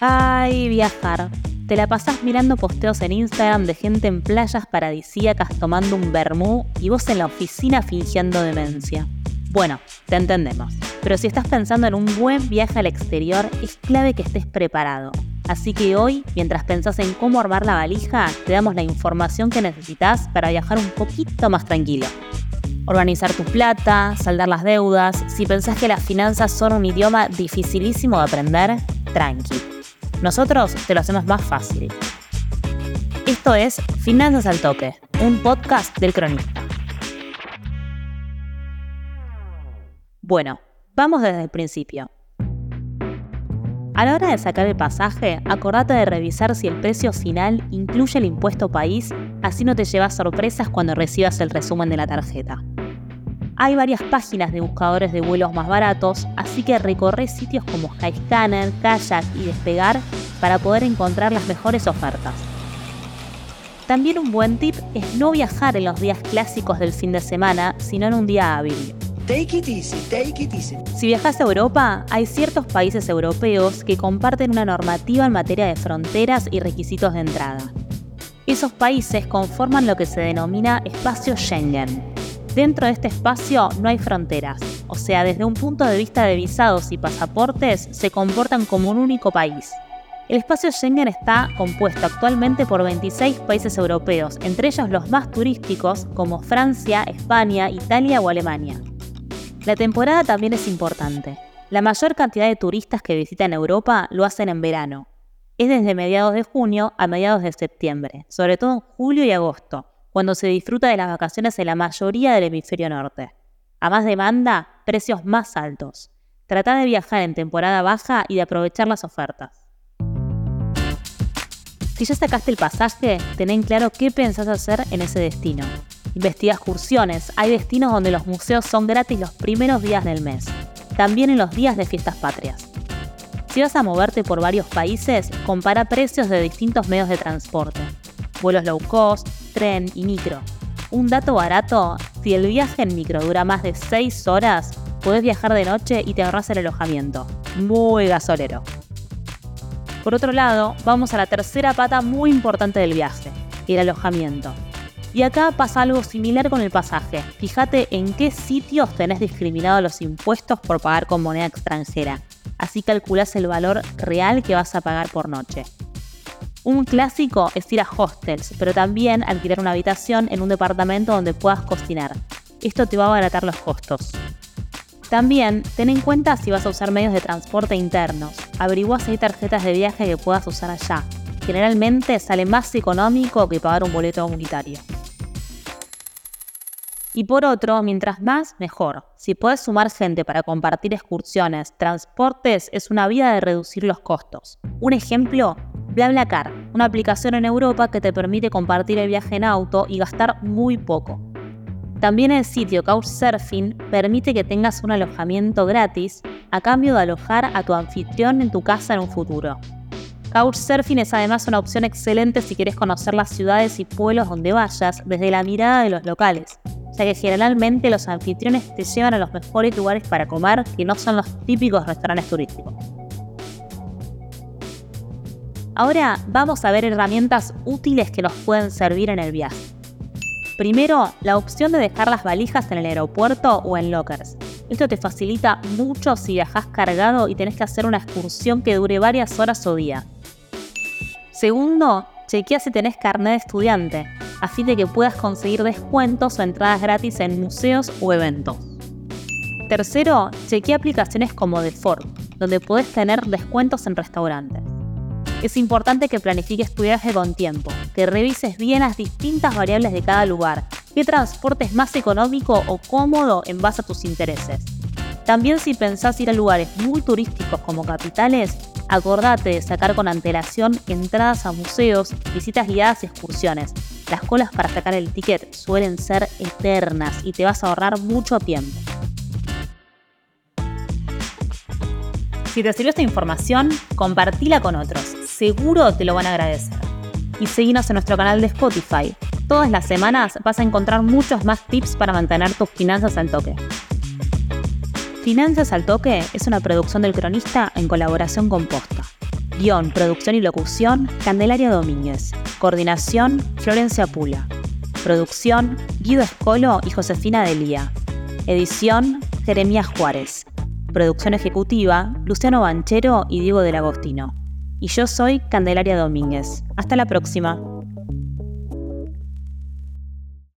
Ay, viajar. Te la pasás mirando posteos en Instagram de gente en playas paradisíacas tomando un vermú y vos en la oficina fingiendo demencia. Bueno, te entendemos. Pero si estás pensando en un buen viaje al exterior, es clave que estés preparado. Así que hoy, mientras pensás en cómo armar la valija, te damos la información que necesitas para viajar un poquito más tranquilo. Organizar tu plata, saldar las deudas. Si pensás que las finanzas son un idioma dificilísimo de aprender, tranqui nosotros te lo hacemos más fácil. Esto es Finanzas al Toque, un podcast del cronista. Bueno, vamos desde el principio. A la hora de sacar el pasaje, acordate de revisar si el precio final incluye el impuesto país, así no te llevas sorpresas cuando recibas el resumen de la tarjeta. Hay varias páginas de buscadores de vuelos más baratos, así que recorre sitios como Skyscanner, Kayak y Despegar para poder encontrar las mejores ofertas. También un buen tip es no viajar en los días clásicos del fin de semana, sino en un día hábil. Take it easy, take it easy. Si viajas a Europa, hay ciertos países europeos que comparten una normativa en materia de fronteras y requisitos de entrada. Esos países conforman lo que se denomina espacio Schengen, Dentro de este espacio no hay fronteras, o sea, desde un punto de vista de visados y pasaportes se comportan como un único país. El espacio Schengen está compuesto actualmente por 26 países europeos, entre ellos los más turísticos como Francia, España, Italia o Alemania. La temporada también es importante. La mayor cantidad de turistas que visitan Europa lo hacen en verano. Es desde mediados de junio a mediados de septiembre, sobre todo en julio y agosto, cuando se disfruta de las vacaciones en la mayoría del hemisferio norte. A más demanda, precios más altos. Trata de viajar en temporada baja y de aprovechar las ofertas. Si ya sacaste el pasaje, ten en claro qué pensás hacer en ese destino. Investiga excursiones. Hay destinos donde los museos son gratis los primeros días del mes. También en los días de fiestas patrias. Si vas a moverte por varios países, compara precios de distintos medios de transporte. Vuelos low cost, tren y micro. Un dato barato, si el viaje en micro dura más de 6 horas, podés viajar de noche y te ahorras el alojamiento. Muy gasolero. Por otro lado, vamos a la tercera pata muy importante del viaje, el alojamiento. Y acá pasa algo similar con el pasaje. Fíjate en qué sitios tenés discriminados los impuestos por pagar con moneda extranjera. Así calculás el valor real que vas a pagar por noche. Un clásico es ir a hostels, pero también alquilar una habitación en un departamento donde puedas cocinar. Esto te va a abaratar los costos. También ten en cuenta si vas a usar medios de transporte internos. Averigua si hay tarjetas de viaje que puedas usar allá. Generalmente sale más económico que pagar un boleto unitario. Y por otro, mientras más, mejor. Si puedes sumar gente para compartir excursiones, transportes, es una vía de reducir los costos. Un ejemplo BlaBlaCar, una aplicación en Europa que te permite compartir el viaje en auto y gastar muy poco. También el sitio Couchsurfing permite que tengas un alojamiento gratis a cambio de alojar a tu anfitrión en tu casa en un futuro. Couchsurfing es además una opción excelente si quieres conocer las ciudades y pueblos donde vayas desde la mirada de los locales, ya que generalmente los anfitriones te llevan a los mejores lugares para comer que no son los típicos restaurantes turísticos. Ahora vamos a ver herramientas útiles que nos pueden servir en el viaje. Primero, la opción de dejar las valijas en el aeropuerto o en lockers. Esto te facilita mucho si viajas cargado y tenés que hacer una excursión que dure varias horas o día. Segundo, chequea si tenés carnet de estudiante, a fin de que puedas conseguir descuentos o entradas gratis en museos o eventos. Tercero, chequea aplicaciones como The Ford, donde podés tener descuentos en restaurantes es importante que planifiques tu viaje con tiempo, que revises bien las distintas variables de cada lugar, qué transporte es más económico o cómodo en base a tus intereses. También si pensás ir a lugares muy turísticos como capitales, acordate de sacar con antelación entradas a museos, visitas guiadas y excursiones. Las colas para sacar el ticket suelen ser eternas y te vas a ahorrar mucho tiempo. Si te sirvió esta información, compartila con otros seguro te lo van a agradecer. Y seguinos en nuestro canal de Spotify. Todas las semanas vas a encontrar muchos más tips para mantener tus finanzas al toque. Finanzas al toque es una producción del cronista en colaboración con Posta. Guión, producción y locución, Candelaria Domínguez. Coordinación, Florencia Pula. Producción, Guido Escolo y Josefina Delía. Edición, Jeremías Juárez. Producción ejecutiva, Luciano Banchero y Diego del Agostino. Y yo soy Candelaria Domínguez. Hasta la próxima.